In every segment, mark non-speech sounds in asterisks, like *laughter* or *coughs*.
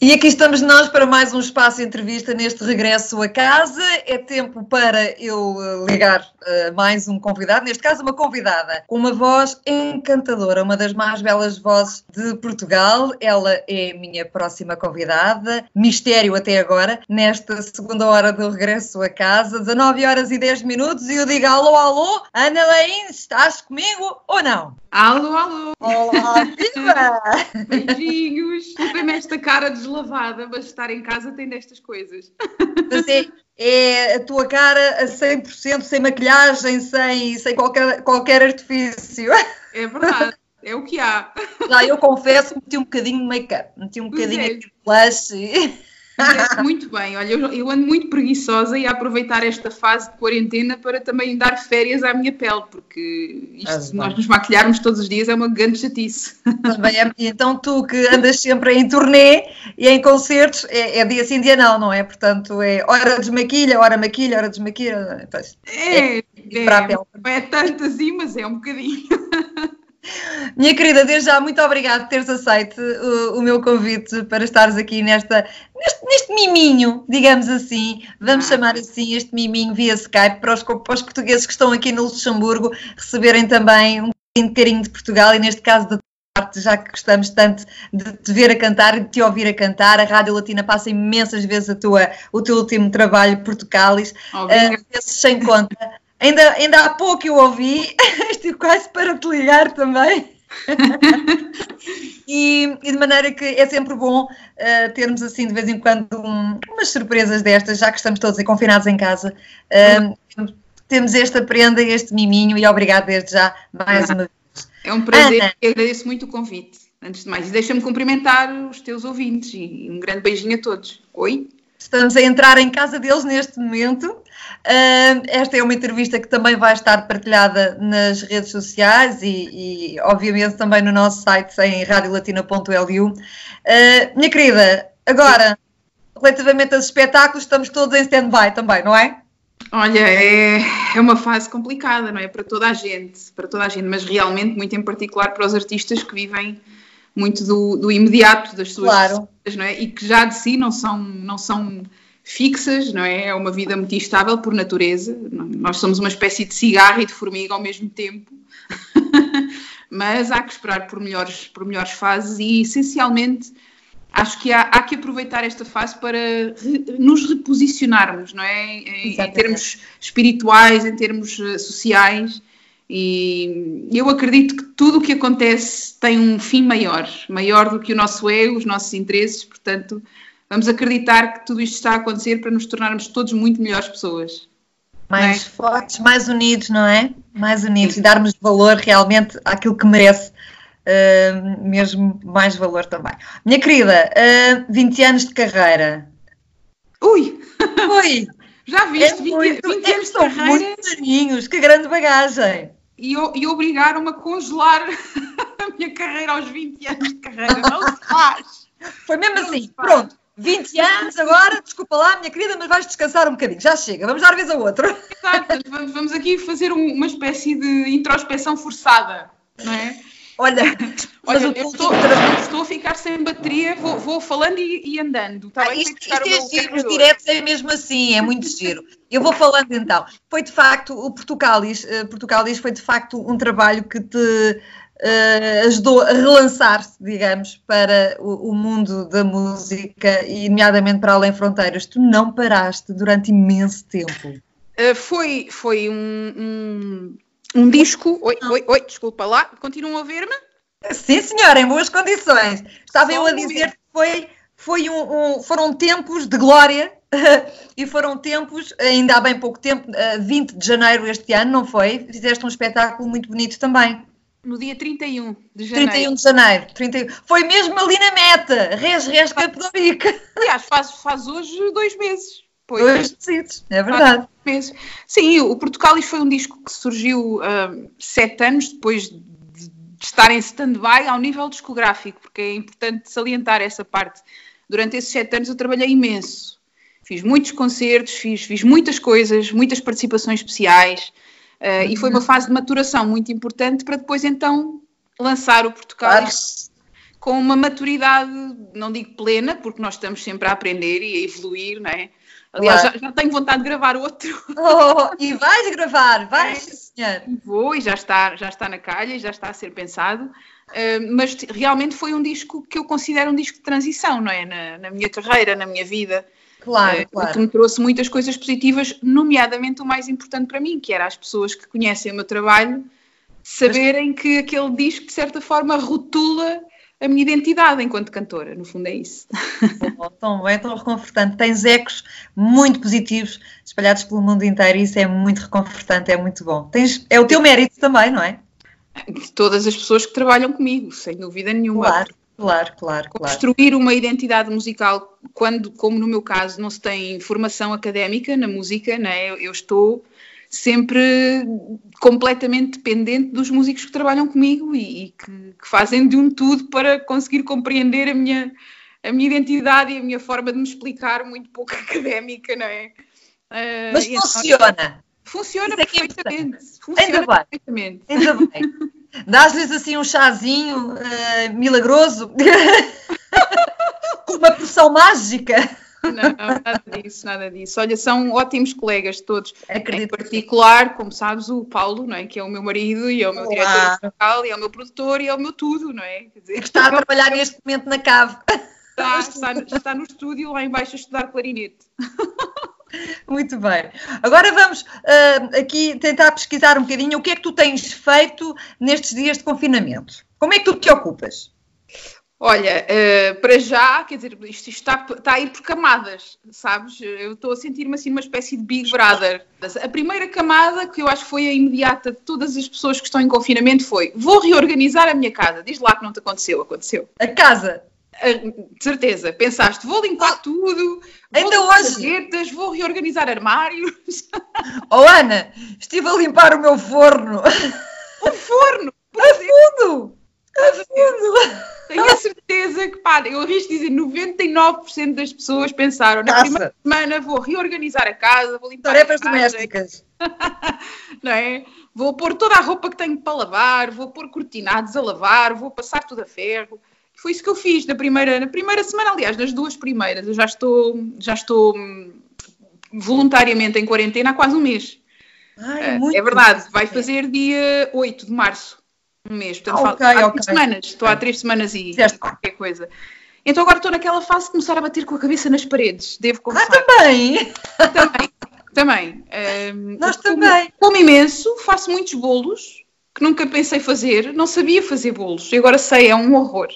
E aqui estamos nós para mais um espaço de entrevista neste regresso a casa. É tempo para eu eh, ligar uh, mais um convidado, neste caso uma convidada com uma voz encantadora, uma das mais belas vozes de Portugal. Ela é minha próxima convidada, mistério até agora, nesta segunda hora do regresso a casa, 19 horas e 10 minutos, e eu digo alô, alô, Ana Lein, estás comigo ou não? Alô, alô! Olá, viva! *laughs* Beijinhos! Desculpem-me esta cara deslavada, mas estar em casa tem destas coisas. Mas é, é a tua cara a 100%, sem maquilhagem, sem, sem qualquer, qualquer artifício. É verdade, é o que há. Já eu confesso que meti um bocadinho de make-up, meti um bocadinho de blush. E- Fizeste muito bem. Olha, eu, eu ando muito preguiçosa e a aproveitar esta fase de quarentena para também dar férias à minha pele, porque isto, Faz se nós nos maquilharmos todos os dias é uma grande chatice. Também é, então tu que andas sempre em turnê e em concertos, é, é dia sim, dia não, não é? Portanto, é hora desmaquilha, hora maquilha, hora desmaquilha. Pois. É, para a pele. não é tanto assim, mas é um bocadinho. *laughs* Minha querida, desde já, muito obrigada por teres aceito o, o meu convite para estares aqui nesta, neste, neste miminho, digamos assim, vamos Ah. chamar assim este miminho via Skype para os, para os portugueses que estão aqui no Luxemburgo receberem também um bocadinho de carinho de Portugal e neste caso da parte, já que gostamos tanto de te ver a cantar e de te ouvir a cantar. A Rádio Latina passa imensas vezes a tua, o teu último trabalho, Portugalis, Obrigada. uh, vezes sem conta. Ainda, ainda há pouco eu ouvi, *laughs* estive quase para te ligar também. *laughs* e, e de maneira que é sempre bom uh, termos assim de vez em quando um- umas surpresas destas, já que estamos todos aí confinados em casa. Uh, temos esta prenda, este miminho e obrigado desde já mais uma vez. É um prazer Ana. e agradeço muito o convite. Antes de mais, e deixa-me cumprimentar os teus ouvintes e um grande beijinho a todos. Oi? Estamos a entrar em casa deles neste momento. Esta é uma entrevista que também vai estar partilhada nas redes sociais e, e, obviamente, também no nosso site em radiolatina.lu. Uh, minha querida, agora, relativamente aos espetáculos, estamos todos em stand-by também, não é? Olha, é, é uma fase complicada, não é? Para toda a gente, para toda a gente, mas realmente muito em particular para os artistas que vivem muito do, do imediato das suas Claro. vidas, não é? E que já de si não são, não são fixas, não é? É uma vida muito instável por natureza. Nós somos uma espécie de cigarro e de formiga ao mesmo tempo. *laughs* mas há que esperar por melhores, por melhores fases e essencialmente acho que há, há que aproveitar esta fase para re- nos reposicionarmos, não é? Em, em termos espirituais, em termos eh, sociais. E eu acredito que tudo o que acontece tem um fim maior, maior do que o nosso ego, os nossos interesses, portanto, vamos acreditar que tudo isto está a acontecer para nos tornarmos todos muito melhores pessoas. Mais Não fortes, mais unidos, não é? Mais unidos e darmos valor realmente àquilo que merece. uh, mesmo mais valor também. Minha querida, uh, 20 anos de carreira. Ui, Ui, *laughs* já é viste, 20, muito, 20 é, anos de são carreira muitos aninhos, que grande bagagem. E, e obrigaram-me a congelar *laughs* a minha carreira aos 20 anos de carreira. Não se faz! Foi mesmo Não assim, pronto, 20 anos agora, desculpa lá, minha querida, mas vais descansar um bocadinho, já chega, vamos dar vez a outro. Exato, vamos, vamos aqui fazer um- uma espécie de introspeção forçada, não é? Olha, Olha, eu estou, trabalho- estou a ficar sem bateria, vou, vou falando e, e andando. Está Ah, bem? isto, isto é giro, os diretos é mesmo assim, é muito *laughs* giro. Eu vou falando então. Foi de facto, o Portugalis, eh, Portugalis foi de facto um trabalho que te eh, ajudou a relançar-se, digamos, para o, o mundo da música e, nomeadamente, para além fronteiras. Tu não paraste durante imenso tempo. Uh, foi foi um, um, um disco. Oi, oi, oi, desculpa lá. Continuam a ver-me? Sim, senhora, em boas condições. Estava eu a dizer que foi, foi um, um- foram tempos de glória *laughs* e foram tempos, ainda há bem pouco tempo, eh, 20 de janeiro este ano, não foi? Fizeste um espetáculo muito bonito também. No dia 31 de janeiro. 31 de janeiro. 31. Foi mesmo ali na meta. Res, res, Capodorica. Aliás, faz, faz hoje dois meses. Pois. Dois é verdade. meses. Sim, o Portugalis foi um disco que surgiu ah, sete anos depois de, de estar em stand-by ao nível discográfico, porque é importante salientar essa parte. Durante esses sete anos eu trabalhei imenso. Fiz muitos concertos, fiz, fiz muitas coisas, muitas participações especiais, ah, e foi uma fase de maturação muito importante para depois então lançar o Portugalis com uma maturidade, não digo plena, porque nós estamos sempre a aprender e a evoluir, não é? Aliás, claro. já, já, tenho vontade de gravar outro. *laughs* Oh, e vais gravar, vais, é, senhor. Vou e já está, já está na calha, já está a ser pensado. Uh, mas realmente foi um disco que eu considero um disco de transição, não é? Na, na minha carreira, na minha vida. Claro, uh, claro. Que me trouxe muitas coisas positivas, nomeadamente o mais importante para mim, que era as pessoas que conhecem o meu trabalho saberem mas... que aquele disco, de certa forma, rotula a minha identidade enquanto cantora, no fundo é isso. Oh, tão bem, tão reconfortante. Tens ecos muito positivos espalhados pelo mundo inteiro e isso é muito reconfortante, é muito bom. Tens, é o teu mérito também, não é? De todas as pessoas que trabalham comigo, sem dúvida nenhuma. Claro, claro, claro. Construir uma identidade musical, quando, como no meu caso, não se tem formação académica na música, não é? eu estou sempre completamente dependente dos músicos que trabalham comigo e, e que, que, fazem de um tudo para conseguir compreender a minha, a minha identidade e a minha forma de me explicar muito pouco *laughs* académica, não é? Uh, Mas funciona. Então, funciona é, é perfeitamente. funciona Ainda perfeitamente. Bem. Ainda bem. *laughs* Dás-lhes assim um chazinho uh, milagroso *laughs* com uma poção mágica. Não, nada disso, nada disso. Olha, são ótimos colegas todos. Acredito. Em particular, como sabes, o Paulo, não é? que é o meu marido e é o meu Olá. diretor musical e é o meu produtor e é o meu tudo, não é? Dizer, que está a trabalhar neste momento na cave. Está, *laughs* está, está no estúdio lá embaixo a estudar clarinete. Muito bem. Agora vamos uh, aqui tentar pesquisar um bocadinho o que é que tu tens feito nestes dias de confinamento. Como é que tu te ocupas? Olha, uh, para já, quer dizer, isto, está, está a ir por camadas, sabes? Eu estou a sentir-me assim uma espécie de Big Brother. A primeira camada, que eu acho que foi a imediata de todas as pessoas que estão em confinamento, foi: vou reorganizar a minha casa. Diz lá que não te aconteceu, aconteceu. A casa? Uh, de certeza. Pensaste, vou limpar tudo, ainda hoje. Gavetas, vou reorganizar armários. *laughs* Oh, Ana, estive a limpar o meu forno. O forno? *laughs* A fundo! A fundo! *laughs* Tenho a certeza que, pá, eu arrisco dizer, 99% das pessoas pensaram, na primeira semana vou reorganizar a casa, vou limpar Tarefas domésticas. *laughs* não é? Vou pôr toda a roupa que tenho para lavar, vou pôr cortinados a lavar, vou passar tudo a ferro. Foi isso que eu fiz na primeira, na primeira semana, aliás, nas duas primeiras. Eu já estou, já estou hum, voluntariamente em quarentena há quase um mês. Ai, é, é verdade, vai fazer dia 8 de março um mês. Portanto, ah, okay, há okay. três semanas. Estou há três semanas e certo. qualquer coisa. Então agora estou naquela fase de começar a bater com a cabeça nas paredes, devo confessar. Ah, também! Também, também. Um, *laughs* Nós também. Como, como imenso, faço muitos bolos, que nunca pensei fazer, não sabia fazer bolos, e agora sei, é um horror.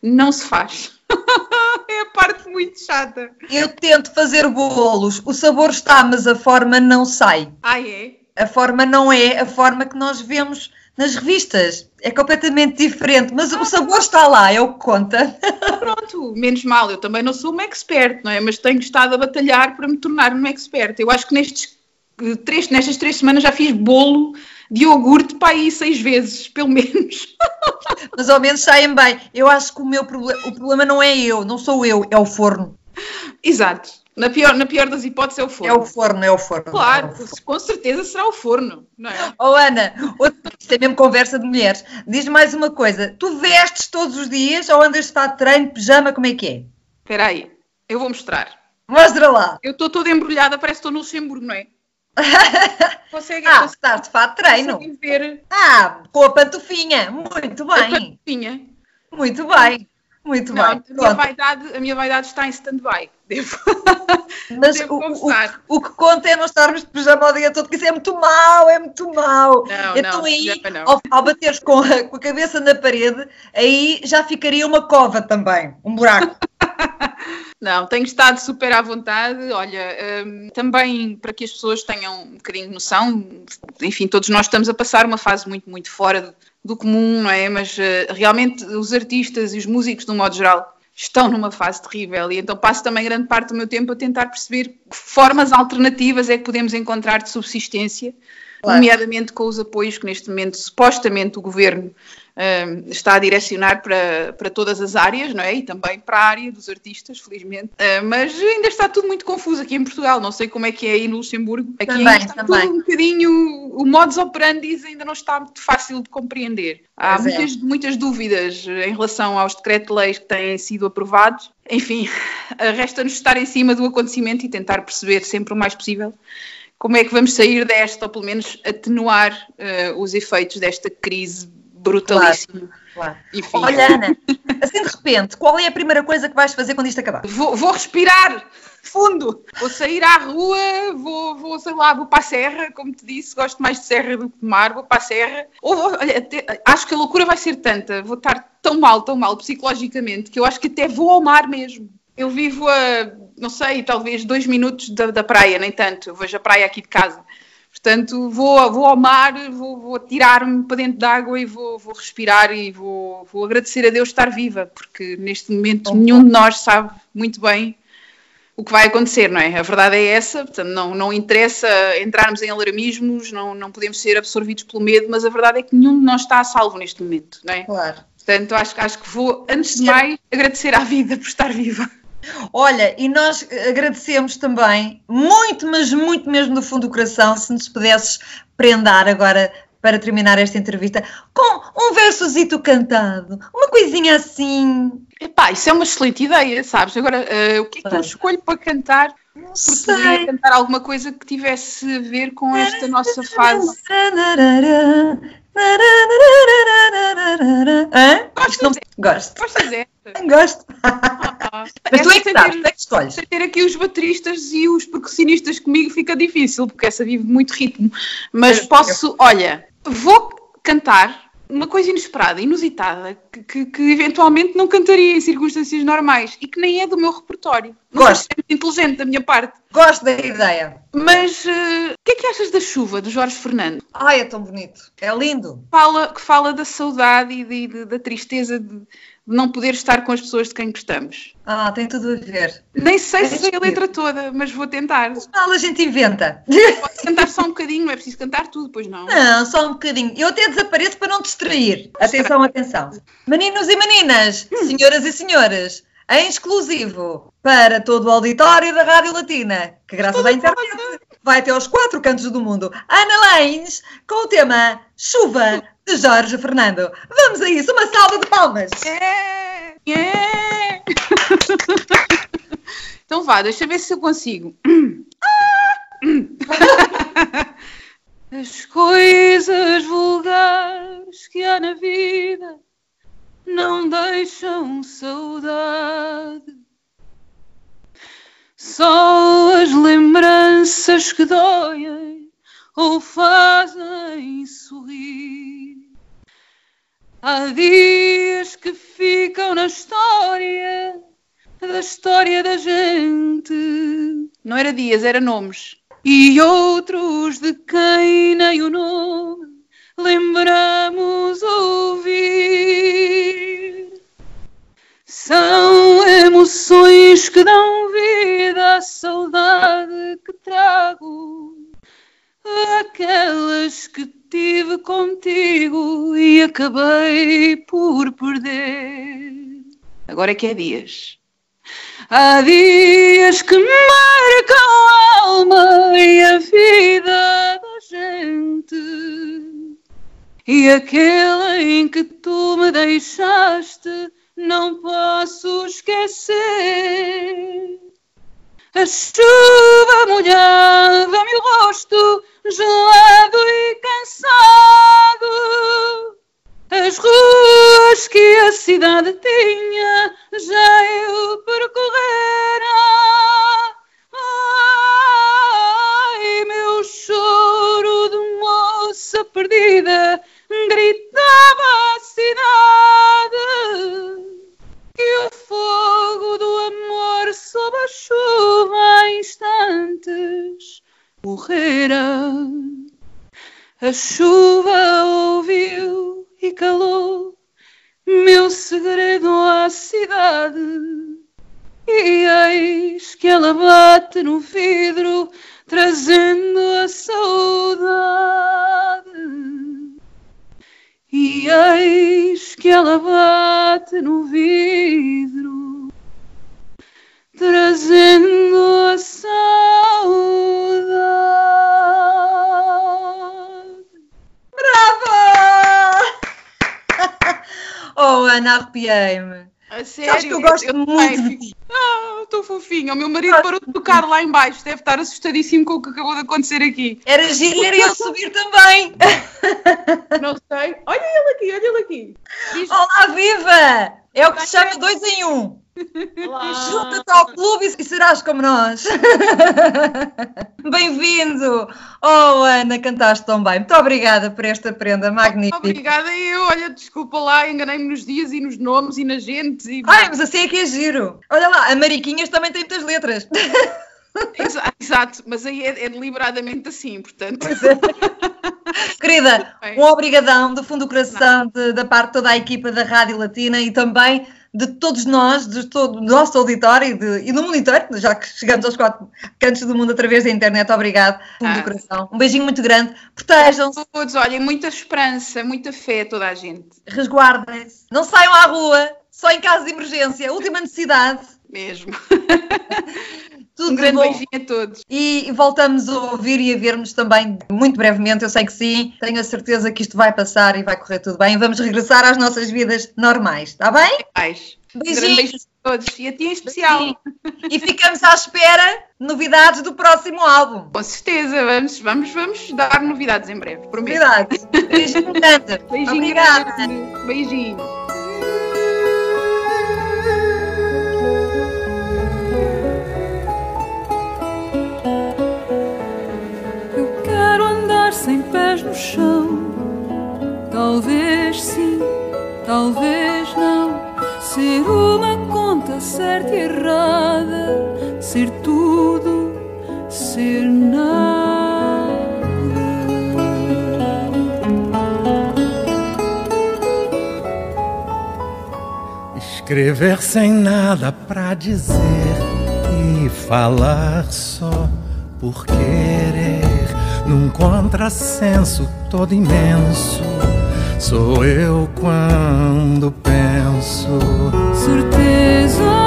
Não se faz. *laughs* é a parte muito chata. Eu tento fazer bolos, o sabor está, mas a forma não sai. Ah, é? A forma não é a forma que nós vemos nas revistas. É completamente diferente, mas o sabor está lá, é o que conta. *laughs* Pronto, menos mal, eu também não sou uma expert, não é? Mas tenho estado a batalhar para me tornar uma expert. Eu acho que nestes três, nestas três semanas já fiz bolo de iogurte para aí seis vezes, pelo menos. *laughs* Mas ao menos saem bem. Eu acho que o meu problema, o problema não é eu, não sou eu, é o forno. Exato. Na pior, na pior das hipóteses é o forno. É o forno, é o forno. Claro, é o forno. com certeza será o forno, não é? Oh Ana, isto é mesmo conversa de mulheres. Diz mais uma coisa, tu vestes todos os dias ou andas de fato de treino, pijama, como é que é? Espera aí, eu vou mostrar. Mostra lá. Eu estou toda embrulhada, parece que estou no Luxemburgo, não é? *laughs* Consegue, ah, consegue, estás de fato de treino. Ver. Ah, com a pantufinha, muito bem. A pantufinha. Muito bem. Muito não, bem. A minha, vaidade, a minha vaidade está em stand-by. *laughs* Devo, Mas devo o, o, o, que conta é não estarmos de pijama o dia todo, porque isso é muito mau, é muito mau. Não, então não, aí, ao, ao bateres com a, com a cabeça na parede, aí já ficaria uma cova também, um buraco. *laughs* *laughs* Não, tenho estado super à vontade. Olha, um, também para que as pessoas tenham um bocadinho de noção, enfim, todos nós estamos a passar uma fase muito, muito fora do comum, não é? Mas uh, realmente os artistas e os músicos, de um modo geral, estão numa fase terrível e então passo também grande parte do meu tempo a tentar perceber que formas alternativas é que podemos encontrar de subsistência claro. nomeadamente com os apoios que neste momento supostamente o governo uh, está a direcionar para, para todas as áreas, não é? E também para a área dos artistas, felizmente. Uh, mas ainda está tudo muito confuso aqui em Portugal. Não sei como é que é aí no Luxemburgo. Aqui também, está também. tudo um bocadinho. O modus operandi ainda não está muito fácil de compreender. Há muitas, é. muitas dúvidas em relação aos decretos-leis que têm sido aprovados. Enfim, *laughs* resta-nos estar em cima do acontecimento e tentar perceber sempre o mais possível como é que vamos sair desta, ou pelo menos atenuar uh, os efeitos desta crise brutalíssimo. Claro, claro. Olha, Ana, assim de repente, qual é a primeira coisa que vais fazer quando isto acabar? Vou, vou respirar fundo, vou sair à rua, vou, vou, sei lá, vou para a serra, como te disse, gosto mais de serra do que de mar, vou para a serra. Ou, olha, até, acho que a loucura vai ser tanta, vou estar tão mal, tão mal psicologicamente, que eu acho que até vou ao mar mesmo. Eu vivo a, não sei, talvez dois minutos da, da praia, nem tanto. Eu vejo a praia aqui de casa. Portanto, vou, vou ao mar, vou, vou tirar-me para dentro d'água e vou, vou respirar e vou, vou, agradecer a Deus estar viva, porque neste momento nenhum de nós sabe muito bem o que vai acontecer, não é? A verdade é essa, portanto, não, não interessa entrarmos em alarmismos, não, não podemos ser absorvidos pelo medo, mas a verdade é que nenhum de nós está a salvo neste momento, não é? Claro. Portanto, acho, acho que vou, antes de mais, agradecer à vida por estar viva. Olha, e nós agradecemos também, muito, mas muito mesmo do fundo do coração, se nos pudesses prendar agora para terminar esta entrevista com um versozito cantado, uma coisinha assim. Epá, isso é uma excelente ideia, sabes? Agora, uh, o que é que eu escolho para cantar? Não Porque sei. poderia cantar alguma coisa que tivesse a ver com esta nossa fase. Hã? Gosto. Não... Gosto. Gostas desta? Gosto. Mas tu é que sabes, tu é que escolhes. ter aqui os bateristas e os percussionistas comigo fica difícil, porque essa vive muito ritmo. Mas posso, olha, vou cantar uma coisa inesperada, inusitada, que, que, que, eventualmente não cantaria em circunstâncias normais e que nem é do meu repertório. Não Gosto. É muito inteligente da minha parte. Gosto da ideia. Mas uh, o que é que achas da chuva, do Jorge Fernando? Ai, é tão bonito. É lindo. Fala, que fala da saudade e de, de, da tristeza de, não poder estar com as pessoas de quem gostamos. Ah, tem tudo a ver. Nem sei se sei a letra toda, mas vou tentar. Mal a gente inventa. Pode cantar só um bocadinho, não é preciso cantar tudo, pois não. Não, só um bocadinho. Eu até desapareço para não distrair. Atenção, atenção. Meninos e meninas, hum. senhoras e senhores, em exclusivo para todo o auditório da Rádio Latina, que graças à internet vai até aos quatro cantos do mundo. Ana Lanes, com o tema Chuva de Jorge Fernando. Vamos a isso, uma salva de palmas! Yeah! *laughs* Yeah! então vá, deixa eu ver se eu consigo. *coughs* As coisas vulgares que há na vida não deixam saudade. Só as lembranças que doem ou fazem sorrir. Há dias que ficam na história, da história da gente. Não era dias, era nomes. E outros de quem nem o nome lembramos ouvir. São emoções que dão vida à saudade que trago aquelas que tive contigo e acabei por perder. Agora é que é dias. Há dias que marcam a alma e a vida da gente. E aquele em que tu me deixaste, não posso esquecer. A chuva molhava-me o rosto, gelado e cansado. As ruas que a cidade tinha, já eu percorrera. Ai, meu choro de moça perdida, gritava cidade que o fogo do amor sob a chuva em instantes morrera. A chuva ouviu e calou meu segredo à cidade. E eis que ela bate no vidro trazendo a saudade. E eis que ela bate no vidro, trazendo a saudade. Brava! *laughs* Oh, Ana, arrepiei-me. A Sabes que eu gosto eu muito de ti. Ah, estou fofinha. O meu marido parou de tocar lá em baixo. Deve estar assustadíssimo com o que acabou de acontecer aqui. Era giro era eu subir também. *laughs* Não sei. Olha ele aqui, olha ele aqui. Diz- Olá, viva! É o que se chama dois em um. Junta-te ao clube e serás como nós. *laughs* Bem-vindo! Oh, Ana, cantaste tão bem. Muito obrigada por esta prenda magnífica. Obrigada eu. Olha, desculpa lá, enganei-me nos dias e nos nomes e nas gentes. E... Ai, mas assim é que é giro. Olha lá, a Mariquinhas também tem muitas letras. *laughs* Exa- Exato, mas aí é, é deliberadamente assim, portanto. *laughs* Querida, Bem. um obrigadão do fundo do coração de- da parte de toda a equipa da Rádio Latina e também de todos nós, de todo o nosso auditório e, de- e do mundo inteiro, já que chegamos aos quatro cantos do mundo através da internet. Obrigado, Ah. do coração. Um beijinho muito grande. Protejam-se, Todos, olha, muita esperança, muita fé a toda a gente. resguardem-se. Não saiam à rua, só em caso de emergência. Última necessidade. Mesmo. *laughs* Tudo Um de grande bom. beijinho a todos. E voltamos a ouvir e a ver-nos também muito brevemente. Eu sei que sim. Tenho a certeza que isto vai passar e vai correr tudo bem. Vamos regressar às nossas vidas normais, está bem? Beijinhos. beijo a todos. E a ti em especial. E ficamos à espera de novidades do próximo álbum. Com certeza, vamos, vamos, vamos dar novidades em breve, prometo. Novidades. Beijinho grande. Beijinho Obrigada. grande. Beijinho. Sem pés no chão. Talvez sim, talvez não. Ser uma conta certa e errada. Ser tudo, ser nada. Escrever sem nada pra dizer e falar só por querer. Num contrassenso todo imenso, sou eu quando penso. Certeza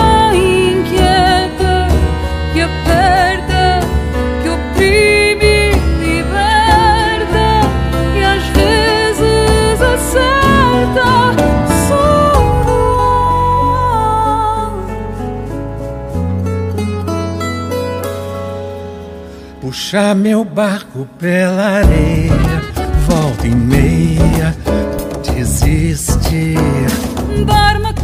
Puxar meu barco pela areia, volta e meia, desistir. Dar-me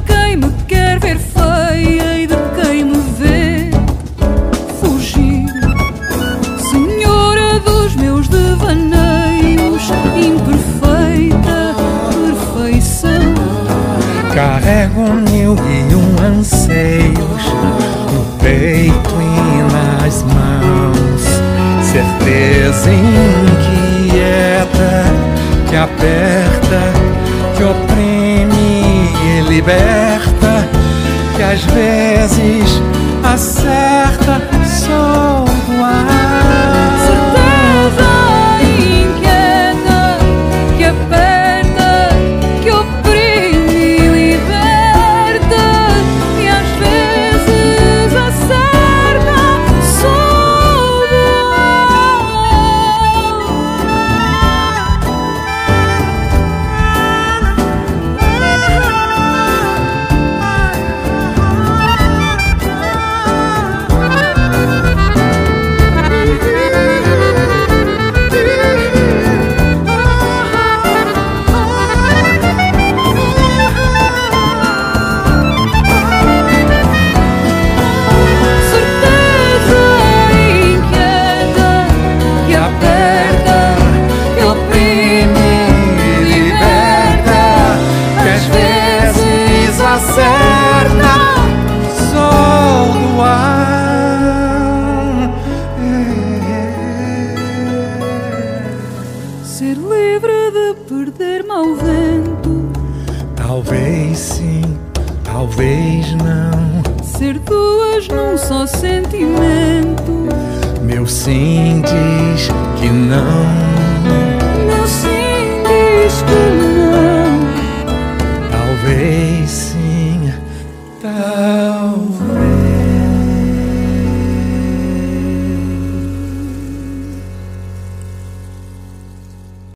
Certeza inquieta que aperta, que oprime e liberta, que às vezes acerta. Sou